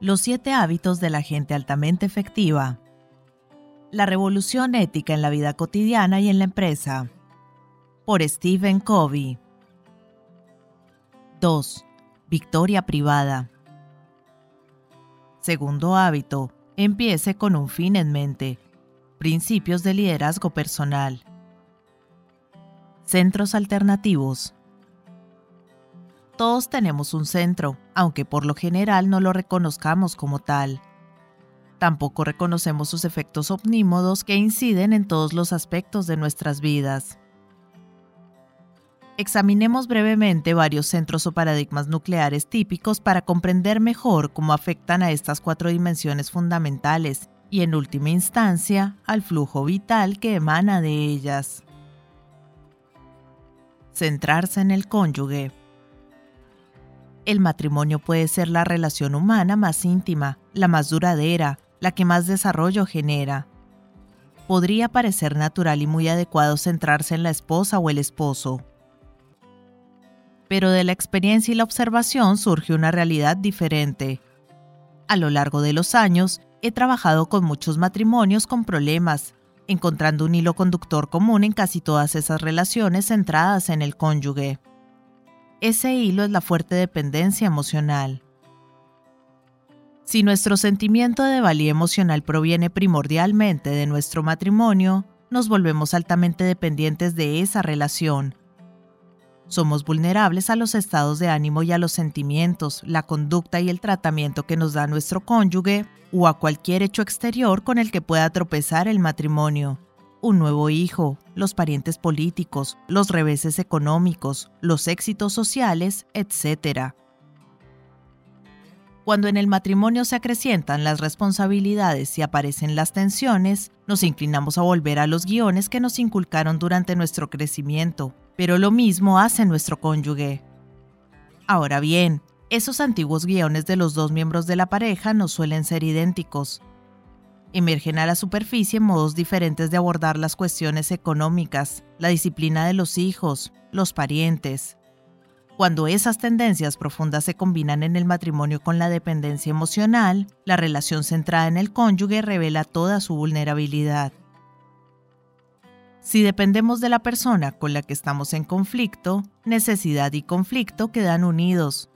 Los siete hábitos de la gente altamente efectiva. La revolución ética en la vida cotidiana y en la empresa. Por Stephen Covey. 2. Victoria privada. Segundo hábito. Empiece con un fin en mente. Principios de liderazgo personal. Centros alternativos. Todos tenemos un centro, aunque por lo general no lo reconozcamos como tal. Tampoco reconocemos sus efectos omnímodos que inciden en todos los aspectos de nuestras vidas. Examinemos brevemente varios centros o paradigmas nucleares típicos para comprender mejor cómo afectan a estas cuatro dimensiones fundamentales y, en última instancia, al flujo vital que emana de ellas. Centrarse en el cónyuge. El matrimonio puede ser la relación humana más íntima, la más duradera, la que más desarrollo genera. Podría parecer natural y muy adecuado centrarse en la esposa o el esposo. Pero de la experiencia y la observación surge una realidad diferente. A lo largo de los años, he trabajado con muchos matrimonios con problemas, encontrando un hilo conductor común en casi todas esas relaciones centradas en el cónyuge. Ese hilo es la fuerte dependencia emocional. Si nuestro sentimiento de valía emocional proviene primordialmente de nuestro matrimonio, nos volvemos altamente dependientes de esa relación. Somos vulnerables a los estados de ánimo y a los sentimientos, la conducta y el tratamiento que nos da nuestro cónyuge o a cualquier hecho exterior con el que pueda tropezar el matrimonio un nuevo hijo, los parientes políticos, los reveses económicos, los éxitos sociales, etc. Cuando en el matrimonio se acrecientan las responsabilidades y aparecen las tensiones, nos inclinamos a volver a los guiones que nos inculcaron durante nuestro crecimiento, pero lo mismo hace nuestro cónyuge. Ahora bien, esos antiguos guiones de los dos miembros de la pareja no suelen ser idénticos, Emergen a la superficie modos diferentes de abordar las cuestiones económicas, la disciplina de los hijos, los parientes. Cuando esas tendencias profundas se combinan en el matrimonio con la dependencia emocional, la relación centrada en el cónyuge revela toda su vulnerabilidad. Si dependemos de la persona con la que estamos en conflicto, necesidad y conflicto quedan unidos.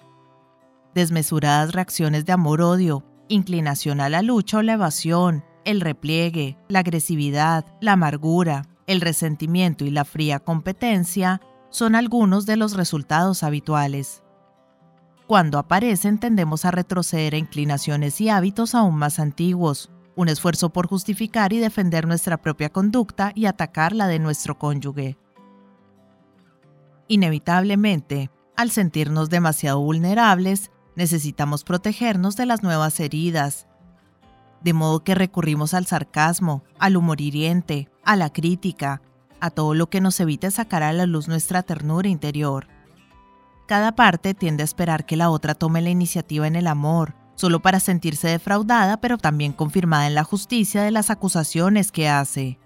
Desmesuradas reacciones de amor-odio, inclinación a la lucha o la evasión, el repliegue, la agresividad, la amargura, el resentimiento y la fría competencia son algunos de los resultados habituales. Cuando aparecen tendemos a retroceder a inclinaciones y hábitos aún más antiguos, un esfuerzo por justificar y defender nuestra propia conducta y atacar la de nuestro cónyuge. Inevitablemente, al sentirnos demasiado vulnerables, Necesitamos protegernos de las nuevas heridas, de modo que recurrimos al sarcasmo, al humor hiriente, a la crítica, a todo lo que nos evite sacar a la luz nuestra ternura interior. Cada parte tiende a esperar que la otra tome la iniciativa en el amor, solo para sentirse defraudada pero también confirmada en la justicia de las acusaciones que hace.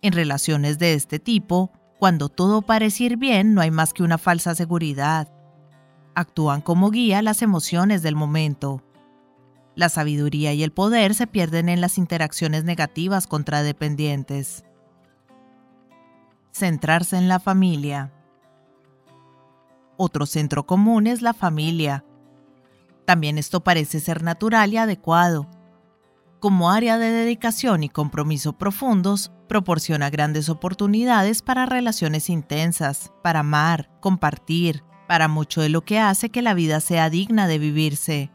En relaciones de este tipo, cuando todo parece ir bien, no hay más que una falsa seguridad, actúan como guía las emociones del momento. La sabiduría y el poder se pierden en las interacciones negativas contradependientes. Centrarse en la familia. Otro centro común es la familia. También esto parece ser natural y adecuado. Como área de dedicación y compromiso profundos, proporciona grandes oportunidades para relaciones intensas, para amar, compartir, para mucho de lo que hace que la vida sea digna de vivirse.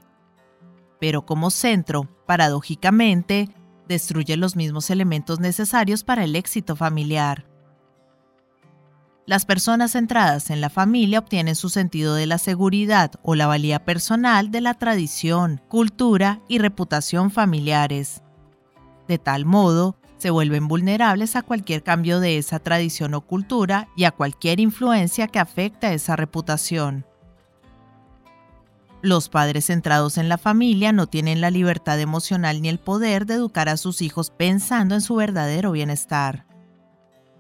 Pero como centro, paradójicamente, destruye los mismos elementos necesarios para el éxito familiar. Las personas centradas en la familia obtienen su sentido de la seguridad o la valía personal de la tradición, cultura y reputación familiares. De tal modo, se vuelven vulnerables a cualquier cambio de esa tradición o cultura y a cualquier influencia que afecte a esa reputación. Los padres centrados en la familia no tienen la libertad emocional ni el poder de educar a sus hijos pensando en su verdadero bienestar.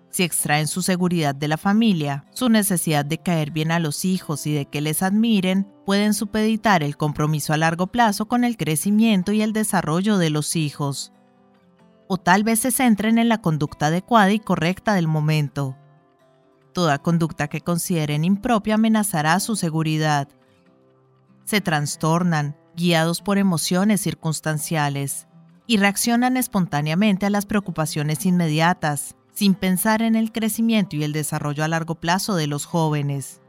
Si extraen su seguridad de la familia, su necesidad de caer bien a los hijos y de que les admiren, pueden supeditar el compromiso a largo plazo con el crecimiento y el desarrollo de los hijos. O tal vez se centren en la conducta adecuada y correcta del momento. Toda conducta que consideren impropia amenazará su seguridad. Se trastornan, guiados por emociones circunstanciales, y reaccionan espontáneamente a las preocupaciones inmediatas, sin pensar en el crecimiento y el desarrollo a largo plazo de los jóvenes.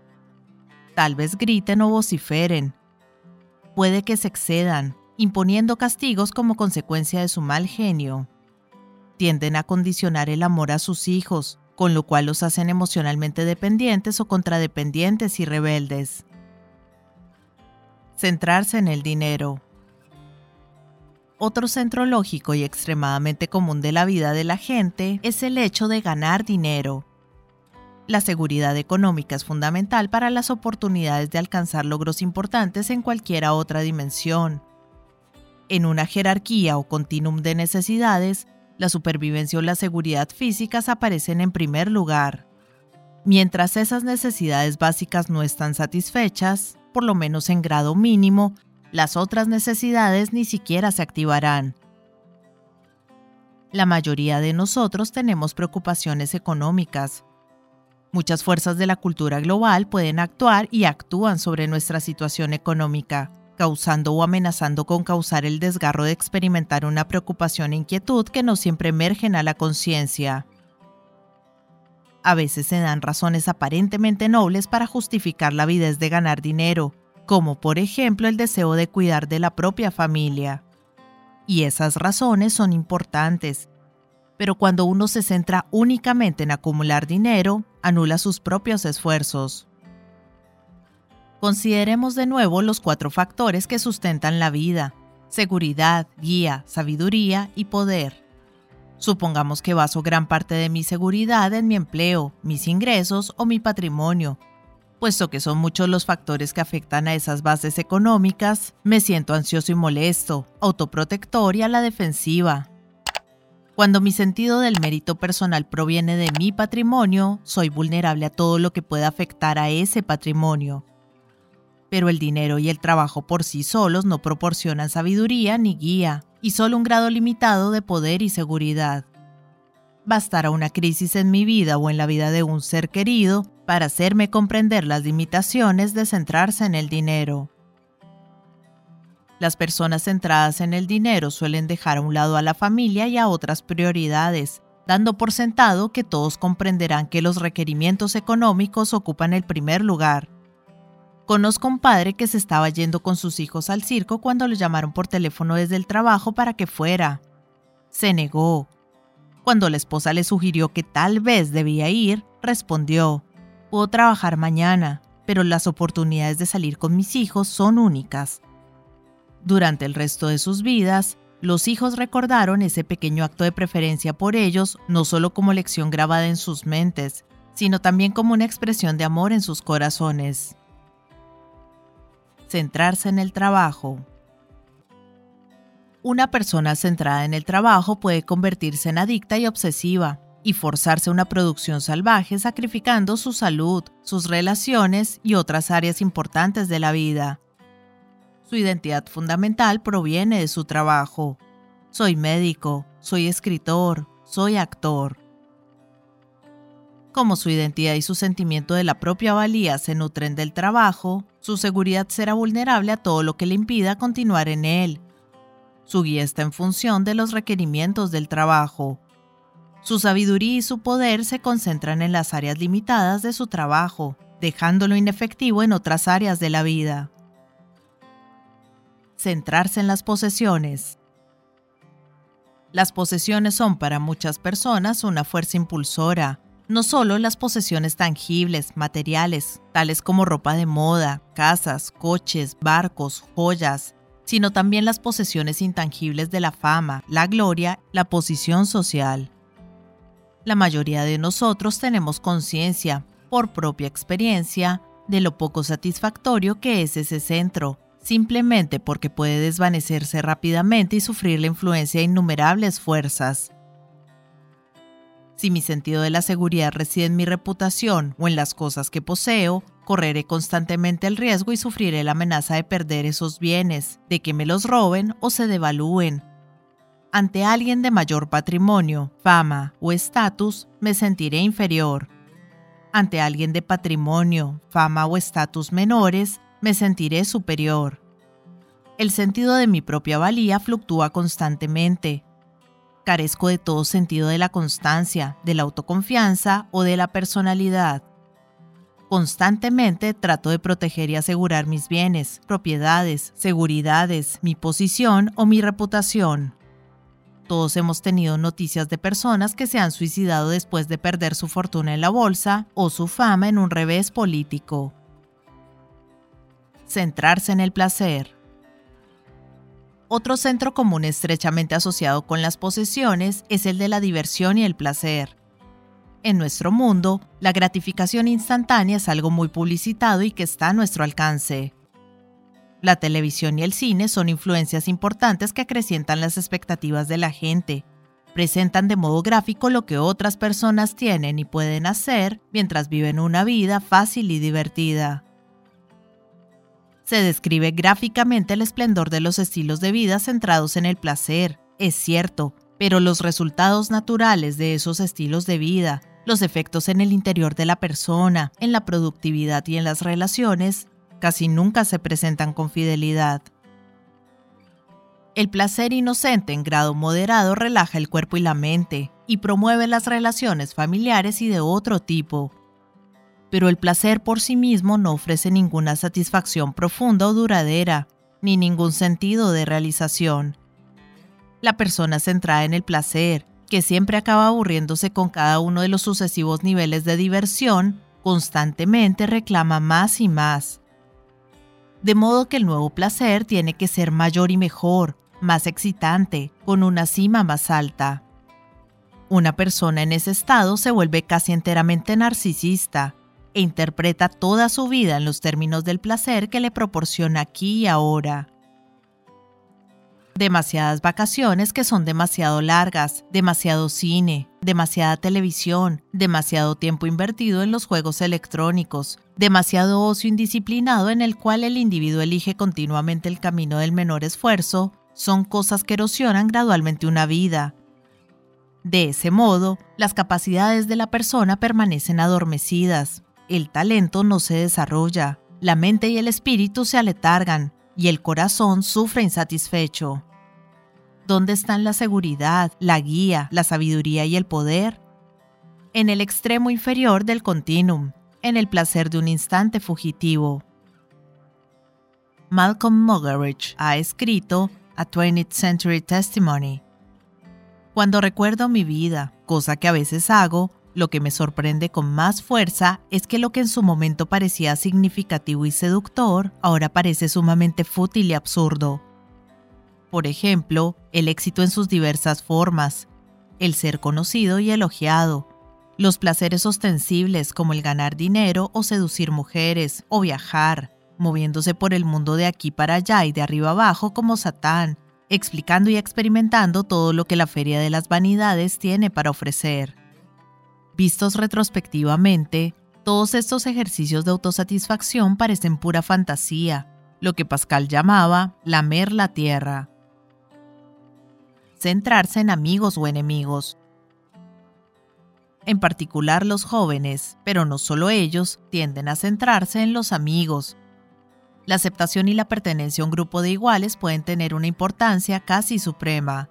Tal vez griten o vociferen. Puede que se excedan, imponiendo castigos como consecuencia de su mal genio. Tienden a condicionar el amor a sus hijos, con lo cual los hacen emocionalmente dependientes o contradependientes y rebeldes. Centrarse en el dinero. Otro centro lógico y extremadamente común de la vida de la gente es el hecho de ganar dinero. La seguridad económica es fundamental para las oportunidades de alcanzar logros importantes en cualquier otra dimensión. En una jerarquía o continuum de necesidades, la supervivencia o la seguridad físicas aparecen en primer lugar. Mientras esas necesidades básicas no están satisfechas, por lo menos en grado mínimo, las otras necesidades ni siquiera se activarán. La mayoría de nosotros tenemos preocupaciones económicas, Muchas fuerzas de la cultura global pueden actuar y actúan sobre nuestra situación económica, causando o amenazando con causar el desgarro de experimentar una preocupación e inquietud que no siempre emergen a la conciencia. A veces se dan razones aparentemente nobles para justificar la avidez de ganar dinero, como por ejemplo el deseo de cuidar de la propia familia. Y esas razones son importantes, pero cuando uno se centra únicamente en acumular dinero, anula sus propios esfuerzos. Consideremos de nuevo los cuatro factores que sustentan la vida, seguridad, guía, sabiduría y poder. Supongamos que baso gran parte de mi seguridad en mi empleo, mis ingresos o mi patrimonio. Puesto que son muchos los factores que afectan a esas bases económicas, me siento ansioso y molesto, autoprotector y a la defensiva, cuando mi sentido del mérito personal proviene de mi patrimonio, soy vulnerable a todo lo que pueda afectar a ese patrimonio. Pero el dinero y el trabajo por sí solos no proporcionan sabiduría ni guía, y solo un grado limitado de poder y seguridad. Bastará una crisis en mi vida o en la vida de un ser querido para hacerme comprender las limitaciones de centrarse en el dinero. Las personas centradas en el dinero suelen dejar a un lado a la familia y a otras prioridades, dando por sentado que todos comprenderán que los requerimientos económicos ocupan el primer lugar. Conozco un padre que se estaba yendo con sus hijos al circo cuando le llamaron por teléfono desde el trabajo para que fuera. Se negó. Cuando la esposa le sugirió que tal vez debía ir, respondió, puedo trabajar mañana, pero las oportunidades de salir con mis hijos son únicas. Durante el resto de sus vidas, los hijos recordaron ese pequeño acto de preferencia por ellos no solo como lección grabada en sus mentes, sino también como una expresión de amor en sus corazones. Centrarse en el trabajo. Una persona centrada en el trabajo puede convertirse en adicta y obsesiva, y forzarse una producción salvaje sacrificando su salud, sus relaciones y otras áreas importantes de la vida. Su identidad fundamental proviene de su trabajo. Soy médico, soy escritor, soy actor. Como su identidad y su sentimiento de la propia valía se nutren del trabajo, su seguridad será vulnerable a todo lo que le impida continuar en él. Su guía está en función de los requerimientos del trabajo. Su sabiduría y su poder se concentran en las áreas limitadas de su trabajo, dejándolo inefectivo en otras áreas de la vida centrarse en las posesiones. Las posesiones son para muchas personas una fuerza impulsora, no solo las posesiones tangibles, materiales, tales como ropa de moda, casas, coches, barcos, joyas, sino también las posesiones intangibles de la fama, la gloria, la posición social. La mayoría de nosotros tenemos conciencia, por propia experiencia, de lo poco satisfactorio que es ese centro, simplemente porque puede desvanecerse rápidamente y sufrir la influencia de innumerables fuerzas. Si mi sentido de la seguridad reside en mi reputación o en las cosas que poseo, correré constantemente el riesgo y sufriré la amenaza de perder esos bienes, de que me los roben o se devalúen. Ante alguien de mayor patrimonio, fama o estatus, me sentiré inferior. Ante alguien de patrimonio, fama o estatus menores, me sentiré superior. El sentido de mi propia valía fluctúa constantemente. Carezco de todo sentido de la constancia, de la autoconfianza o de la personalidad. Constantemente trato de proteger y asegurar mis bienes, propiedades, seguridades, mi posición o mi reputación. Todos hemos tenido noticias de personas que se han suicidado después de perder su fortuna en la bolsa o su fama en un revés político. Centrarse en el placer. Otro centro común estrechamente asociado con las posesiones es el de la diversión y el placer. En nuestro mundo, la gratificación instantánea es algo muy publicitado y que está a nuestro alcance. La televisión y el cine son influencias importantes que acrecientan las expectativas de la gente. Presentan de modo gráfico lo que otras personas tienen y pueden hacer mientras viven una vida fácil y divertida. Se describe gráficamente el esplendor de los estilos de vida centrados en el placer, es cierto, pero los resultados naturales de esos estilos de vida, los efectos en el interior de la persona, en la productividad y en las relaciones, casi nunca se presentan con fidelidad. El placer inocente en grado moderado relaja el cuerpo y la mente y promueve las relaciones familiares y de otro tipo. Pero el placer por sí mismo no ofrece ninguna satisfacción profunda o duradera, ni ningún sentido de realización. La persona centrada en el placer que siempre acaba aburriéndose con cada uno de los sucesivos niveles de diversión, constantemente reclama más y más. De modo que el nuevo placer tiene que ser mayor y mejor, más excitante, con una cima más alta. Una persona en ese estado se vuelve casi enteramente narcisista e interpreta toda su vida en los términos del placer que le proporciona aquí y ahora demasiadas vacaciones que son demasiado largas, demasiado cine, demasiada televisión, demasiado tiempo invertido en los juegos electrónicos, demasiado ocio indisciplinado en el cual el individuo elige continuamente el camino del menor esfuerzo, son cosas que erosionan gradualmente una vida. De ese modo, las capacidades de la persona permanecen adormecidas, el talento no se desarrolla, la mente y el espíritu se aletargan, y el corazón sufre insatisfecho. ¿Dónde están la seguridad, la guía, la sabiduría y el poder? En el extremo inferior del continuum, en el placer de un instante fugitivo. Malcolm Muggeridge ha escrito A 20th Century Testimony. Cuando recuerdo mi vida, cosa que a veces hago, lo que me sorprende con más fuerza es que lo que en su momento parecía significativo y seductor, ahora parece sumamente fútil y absurdo. Por ejemplo, el éxito en sus diversas formas, el ser conocido y elogiado, los placeres ostensibles como el ganar dinero o seducir mujeres o viajar, moviéndose por el mundo de aquí para allá y de arriba abajo como Satán, explicando y experimentando todo lo que la Feria de las Vanidades tiene para ofrecer. Vistos retrospectivamente, todos estos ejercicios de autosatisfacción parecen pura fantasía, lo que Pascal llamaba lamer la tierra. Centrarse en amigos o enemigos. En particular los jóvenes, pero no solo ellos, tienden a centrarse en los amigos. La aceptación y la pertenencia a un grupo de iguales pueden tener una importancia casi suprema.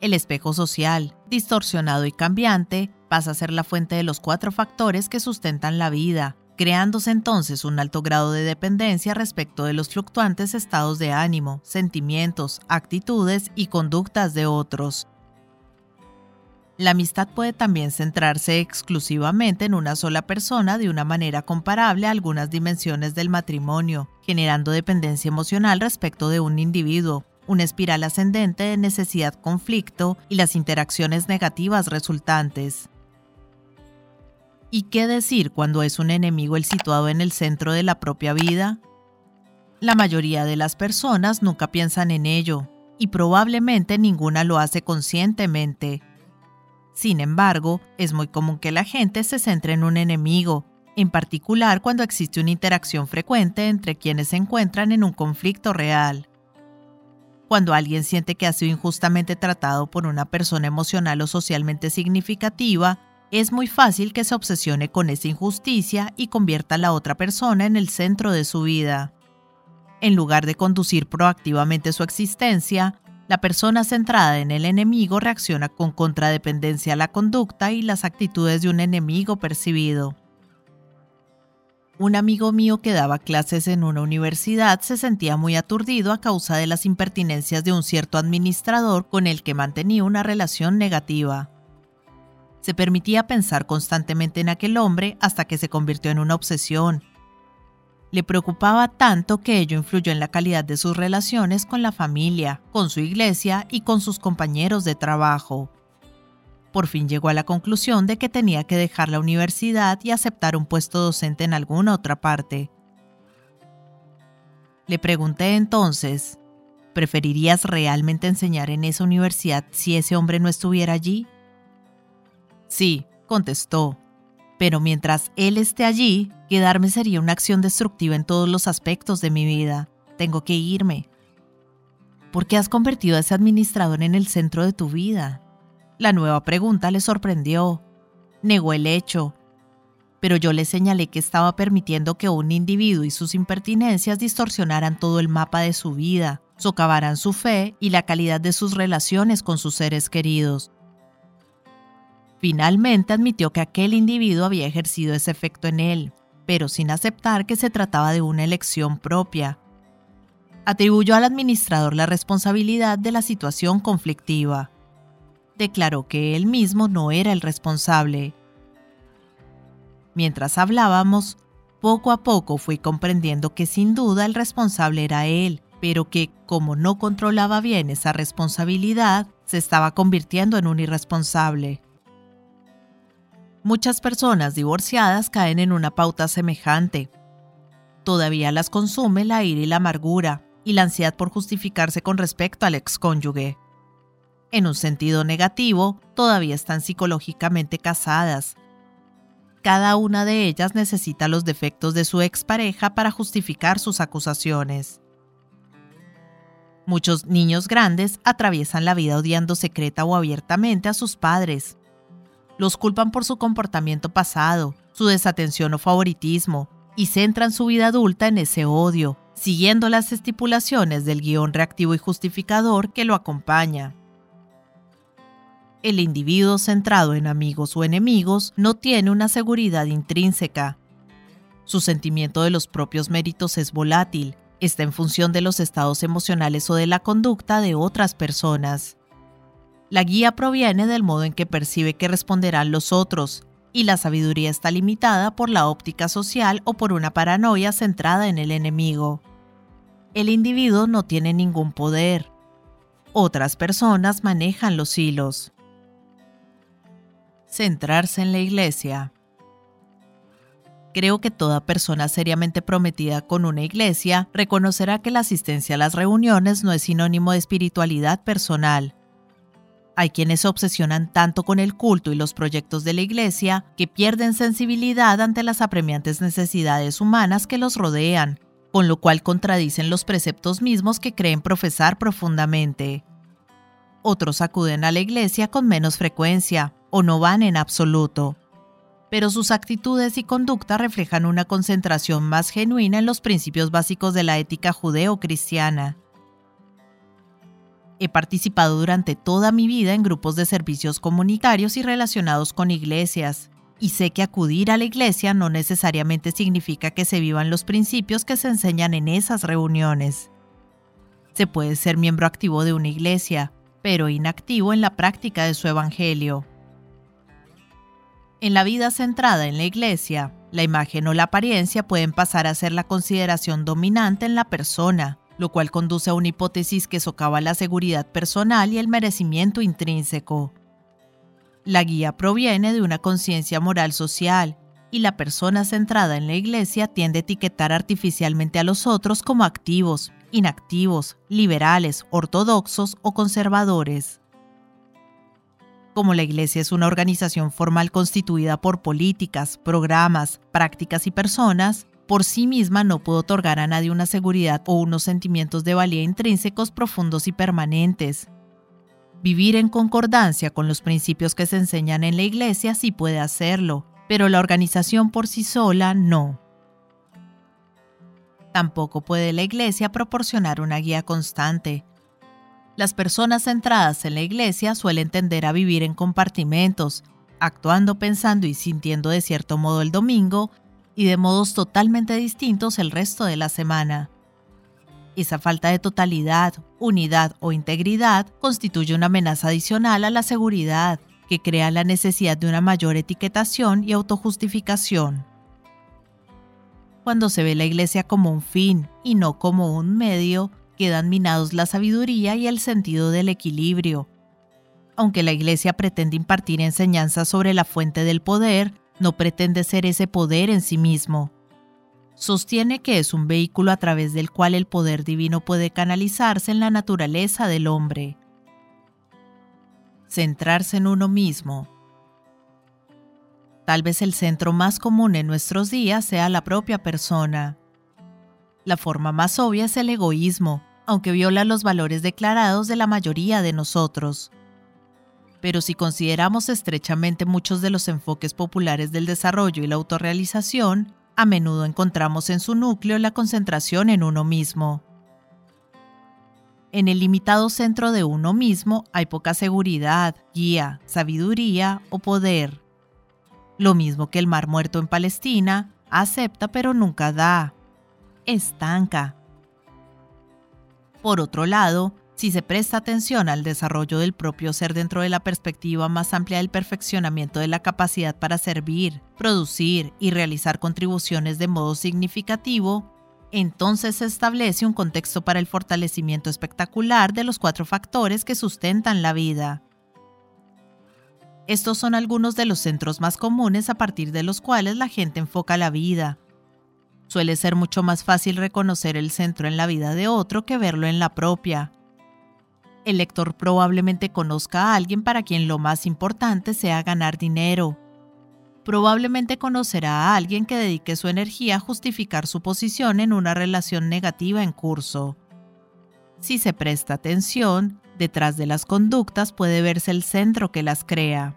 El espejo social, distorsionado y cambiante, pasa a ser la fuente de los cuatro factores que sustentan la vida, creándose entonces un alto grado de dependencia respecto de los fluctuantes estados de ánimo, sentimientos, actitudes y conductas de otros. La amistad puede también centrarse exclusivamente en una sola persona de una manera comparable a algunas dimensiones del matrimonio, generando dependencia emocional respecto de un individuo, una espiral ascendente de necesidad-conflicto y las interacciones negativas resultantes. ¿Y qué decir cuando es un enemigo el situado en el centro de la propia vida? La mayoría de las personas nunca piensan en ello, y probablemente ninguna lo hace conscientemente. Sin embargo, es muy común que la gente se centre en un enemigo, en particular cuando existe una interacción frecuente entre quienes se encuentran en un conflicto real. Cuando alguien siente que ha sido injustamente tratado por una persona emocional o socialmente significativa, es muy fácil que se obsesione con esa injusticia y convierta a la otra persona en el centro de su vida. En lugar de conducir proactivamente su existencia, la persona centrada en el enemigo reacciona con contradependencia a la conducta y las actitudes de un enemigo percibido. Un amigo mío que daba clases en una universidad se sentía muy aturdido a causa de las impertinencias de un cierto administrador con el que mantenía una relación negativa. Se permitía pensar constantemente en aquel hombre hasta que se convirtió en una obsesión le preocupaba tanto que ello influyó en la calidad de sus relaciones con la familia, con su iglesia y con sus compañeros de trabajo. Por fin llegó a la conclusión de que tenía que dejar la universidad y aceptar un puesto docente en alguna otra parte. Le pregunté entonces, ¿preferirías realmente enseñar en esa universidad si ese hombre no estuviera allí? Sí, contestó, pero mientras él esté allí, quedarme sería una acción destructiva en todos los aspectos de mi vida. Tengo que irme. ¿Por qué has convertido a ese administrador en el centro de tu vida? La nueva pregunta le sorprendió. Negó el hecho. Pero yo le señalé que estaba permitiendo que un individuo y sus impertinencias distorsionaran todo el mapa de su vida, socavaran su fe y la calidad de sus relaciones con sus seres queridos. Finalmente admitió que aquel individuo había ejercido ese efecto en él, pero sin aceptar que se trataba de una elección propia. Atribuyó al administrador la responsabilidad de la situación conflictiva. Declaró que él mismo no era el responsable. Mientras hablábamos, poco a poco fui comprendiendo que sin duda el responsable era él, pero que, como no controlaba bien esa responsabilidad, se estaba convirtiendo en un irresponsable. Muchas personas divorciadas caen en una pauta semejante. Todavía las consume la ira y la amargura y la ansiedad por justificarse con respecto al excónyuge. En un sentido negativo, todavía están psicológicamente casadas. Cada una de ellas necesita los defectos de su expareja para justificar sus acusaciones. Muchos niños grandes atraviesan la vida odiando secreta o abiertamente a sus padres, los culpan por su comportamiento pasado, su desatención o favoritismo, y centran su vida adulta en ese odio, siguiendo las estipulaciones del guion reactivo y justificador que lo acompaña. El individuo centrado en amigos o enemigos no tiene una seguridad intrínseca. Su sentimiento de los propios méritos es volátil, está en función de los estados emocionales o de la conducta de otras personas. La guía proviene del modo en que percibe que responderán los otros, y la sabiduría está limitada por la óptica social o por una paranoia centrada en el enemigo. El individuo no tiene ningún poder. Otras personas manejan los hilos. Centrarse en la iglesia. Creo que toda persona seriamente prometida con una iglesia reconocerá que la asistencia a las reuniones no es sinónimo de espiritualidad personal, hay quienes se obsesionan tanto con el culto y los proyectos de la Iglesia que pierden sensibilidad ante las apremiantes necesidades humanas que los rodean, con lo cual contradicen los preceptos mismos que creen profesar profundamente. Otros acuden a la Iglesia con menos frecuencia o no van en absoluto, pero sus actitudes y conducta reflejan una concentración más genuina en los principios básicos de la ética judeo-cristiana He participado durante toda mi vida en grupos de servicios comunitarios y relacionados con iglesias, y sé que acudir a la iglesia no necesariamente significa que se vivan los principios que se enseñan en esas reuniones. Se puede ser miembro activo de una iglesia, pero inactivo en la práctica de su evangelio. En la vida centrada en la iglesia, la imagen o la apariencia pueden pasar a ser la consideración dominante en la persona, lo cual conduce a una hipótesis que socava la seguridad personal y el merecimiento intrínseco. La guía proviene de una conciencia moral social, y la persona centrada en la iglesia tiende a etiquetar artificialmente a los otros como activos, inactivos, liberales, ortodoxos o conservadores. Como la Iglesia es una organización formal constituida por políticas, programas, prácticas y personas, por sí misma no puede otorgar a nadie una seguridad o unos sentimientos de valía intrínsecos profundos y permanentes. Vivir en concordancia con los principios que se enseñan en la Iglesia sí puede hacerlo, pero la organización por sí sola no. Tampoco puede la Iglesia proporcionar una guía constante. Las personas centradas en la Iglesia suelen tender a vivir en compartimentos, actuando, pensando y sintiendo de cierto modo el domingo y de modos totalmente distintos el resto de la semana. Esa falta de totalidad, unidad o integridad constituye una amenaza adicional a la seguridad, que crea la necesidad de una mayor etiquetación y autojustificación. Cuando se ve la iglesia como un fin y no como un medio, quedan minados la sabiduría y el sentido del equilibrio. Aunque la iglesia pretende impartir enseñanzas sobre la fuente del poder, no pretende ser ese poder en sí mismo. Sostiene que es un vehículo a través del cual el poder divino puede canalizarse en la naturaleza del hombre. Centrarse en uno mismo. Tal vez el centro más común en nuestros días sea la propia persona. La forma más obvia es el egoísmo, aunque viola los valores declarados de la mayoría de nosotros pero si consideramos estrechamente muchos de los enfoques populares del desarrollo y la autorrealización, a menudo encontramos en su núcleo la concentración en uno mismo. En el limitado centro de uno mismo hay poca seguridad, guía, sabiduría o poder. Lo mismo que el mar muerto en Palestina, acepta pero nunca da. Estanca. Por otro lado, si se presta atención al desarrollo del propio ser dentro de la perspectiva más amplia del perfeccionamiento de la capacidad para servir, producir y realizar contribuciones de modo significativo, entonces se establece un contexto para el fortalecimiento espectacular de los cuatro factores que sustentan la vida. Estos son algunos de los centros más comunes a partir de los cuales la gente enfoca la vida. Suele ser mucho más fácil reconocer el centro en la vida de otro que verlo en la propia el lector probablemente conozca a alguien para quien lo más importante sea ganar dinero. Probablemente conocerá a alguien que dedique su energía a justificar su posición en una relación negativa en curso. Si se presta atención, detrás de las conductas puede verse el centro que las crea.